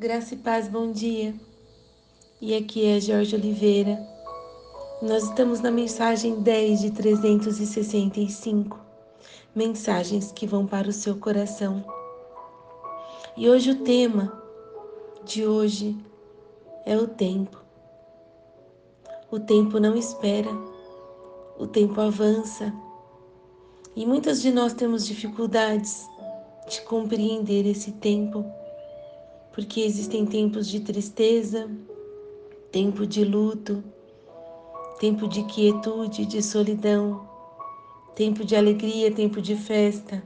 Graça e paz, bom dia. E aqui é Jorge Oliveira. Nós estamos na mensagem 10 de 365. Mensagens que vão para o seu coração. E hoje o tema de hoje é o tempo. O tempo não espera. O tempo avança. E muitas de nós temos dificuldades de compreender esse tempo porque existem tempos de tristeza, tempo de luto, tempo de quietude, de solidão, tempo de alegria, tempo de festa.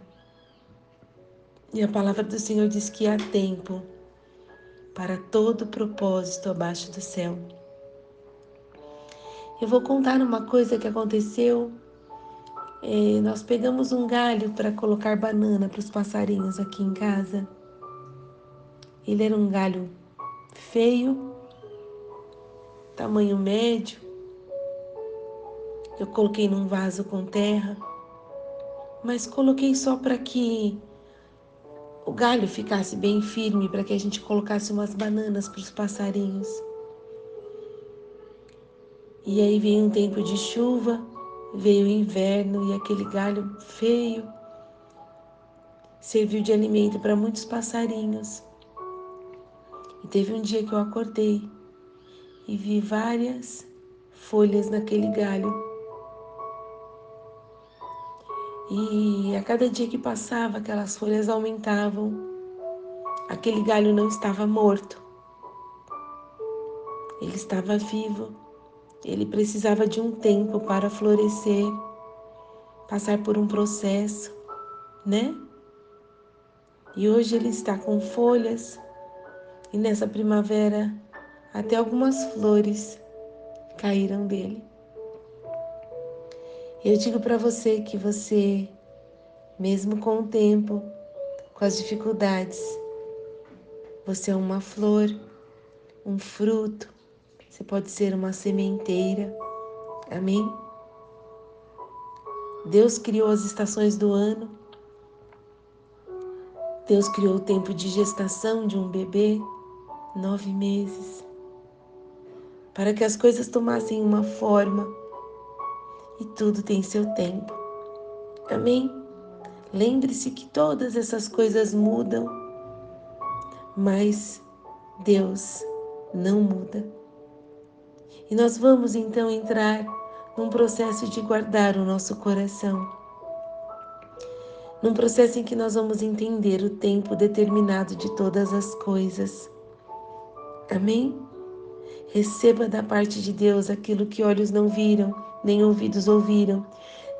E a palavra do Senhor diz que há tempo para todo propósito abaixo do céu. Eu vou contar uma coisa que aconteceu. É, nós pegamos um galho para colocar banana para os passarinhos aqui em casa. Ele era um galho feio, tamanho médio. Eu coloquei num vaso com terra, mas coloquei só para que o galho ficasse bem firme, para que a gente colocasse umas bananas para os passarinhos. E aí veio um tempo de chuva, veio o inverno e aquele galho feio serviu de alimento para muitos passarinhos. E teve um dia que eu acordei e vi várias folhas naquele galho. E a cada dia que passava, aquelas folhas aumentavam. Aquele galho não estava morto. Ele estava vivo. Ele precisava de um tempo para florescer, passar por um processo, né? E hoje ele está com folhas e nessa primavera até algumas flores caíram dele. Eu digo para você que você, mesmo com o tempo, com as dificuldades, você é uma flor, um fruto, você pode ser uma sementeira. Amém? Deus criou as estações do ano. Deus criou o tempo de gestação de um bebê nove meses, para que as coisas tomassem uma forma e tudo tem seu tempo. Amém? Lembre-se que todas essas coisas mudam, mas Deus não muda. E nós vamos então entrar num processo de guardar o nosso coração. Num processo em que nós vamos entender o tempo determinado de todas as coisas. Amém? Receba da parte de Deus aquilo que olhos não viram, nem ouvidos ouviram,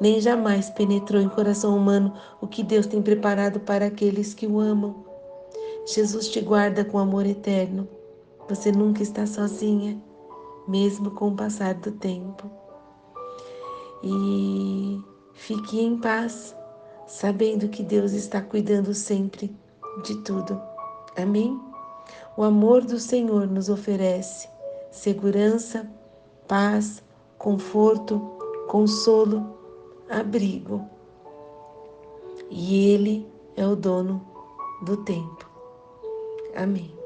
nem jamais penetrou em coração humano o que Deus tem preparado para aqueles que o amam. Jesus te guarda com amor eterno. Você nunca está sozinha, mesmo com o passar do tempo. E fique em paz, sabendo que Deus está cuidando sempre de tudo. Amém? O amor do Senhor nos oferece segurança, paz, conforto, consolo, abrigo. E Ele é o dono do tempo. Amém.